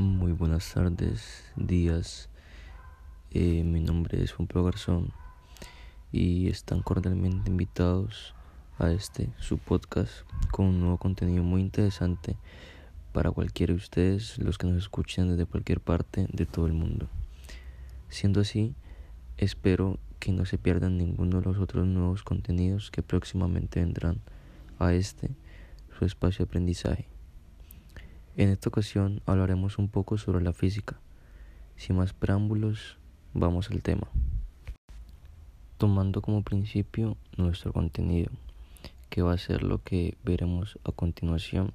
Muy buenas tardes, días. Eh, mi nombre es Juan Garzón y están cordialmente invitados a este su podcast con un nuevo contenido muy interesante para cualquiera de ustedes, los que nos escuchen desde cualquier parte de todo el mundo. Siendo así, espero que no se pierdan ninguno de los otros nuevos contenidos que próximamente vendrán a este su espacio de aprendizaje. En esta ocasión hablaremos un poco sobre la física. Sin más preámbulos, vamos al tema. Tomando como principio nuestro contenido, que va a ser lo que veremos a continuación.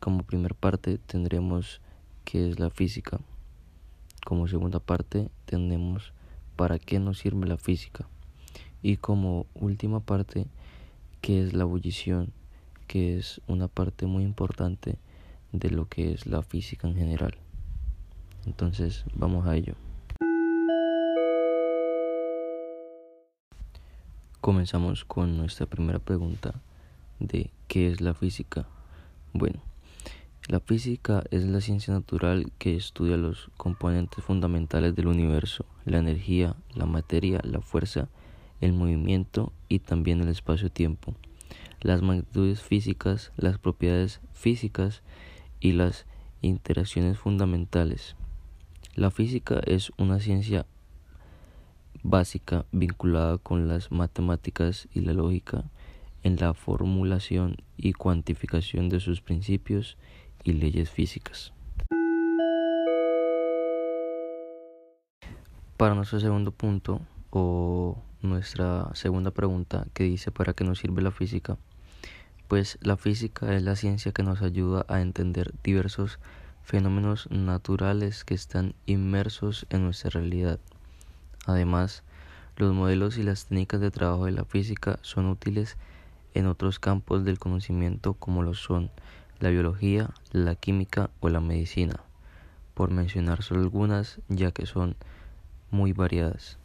Como primera parte tendremos qué es la física. Como segunda parte tendremos para qué nos sirve la física. Y como última parte, qué es la ebullición, que es una parte muy importante de lo que es la física en general. Entonces, vamos a ello. Comenzamos con nuestra primera pregunta de ¿qué es la física? Bueno, la física es la ciencia natural que estudia los componentes fundamentales del universo, la energía, la materia, la fuerza, el movimiento y también el espacio-tiempo, las magnitudes físicas, las propiedades físicas y las interacciones fundamentales. La física es una ciencia básica vinculada con las matemáticas y la lógica en la formulación y cuantificación de sus principios y leyes físicas. Para nuestro segundo punto o nuestra segunda pregunta que dice para qué nos sirve la física, pues la física es la ciencia que nos ayuda a entender diversos fenómenos naturales que están inmersos en nuestra realidad. Además, los modelos y las técnicas de trabajo de la física son útiles en otros campos del conocimiento como lo son la biología, la química o la medicina, por mencionar solo algunas ya que son muy variadas.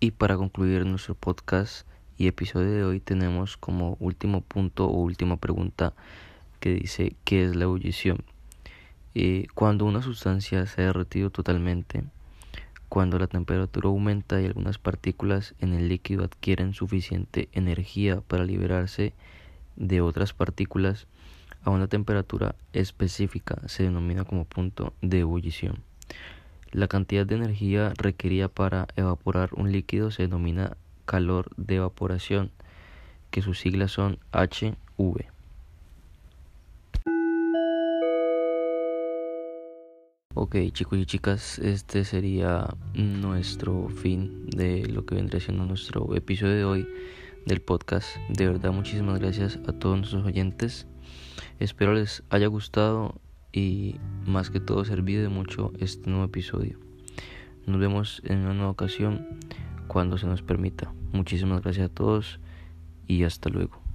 Y para concluir nuestro podcast y episodio de hoy tenemos como último punto o última pregunta que dice ¿qué es la ebullición? Eh, cuando una sustancia se ha derretido totalmente, cuando la temperatura aumenta y algunas partículas en el líquido adquieren suficiente energía para liberarse de otras partículas a una temperatura específica se denomina como punto de ebullición. La cantidad de energía requerida para evaporar un líquido se denomina calor de evaporación, que sus siglas son HV. Ok chicos y chicas, este sería nuestro fin de lo que vendría siendo nuestro episodio de hoy del podcast. De verdad muchísimas gracias a todos nuestros oyentes. Espero les haya gustado y más que todo servido de mucho este nuevo episodio. Nos vemos en una nueva ocasión cuando se nos permita. Muchísimas gracias a todos y hasta luego.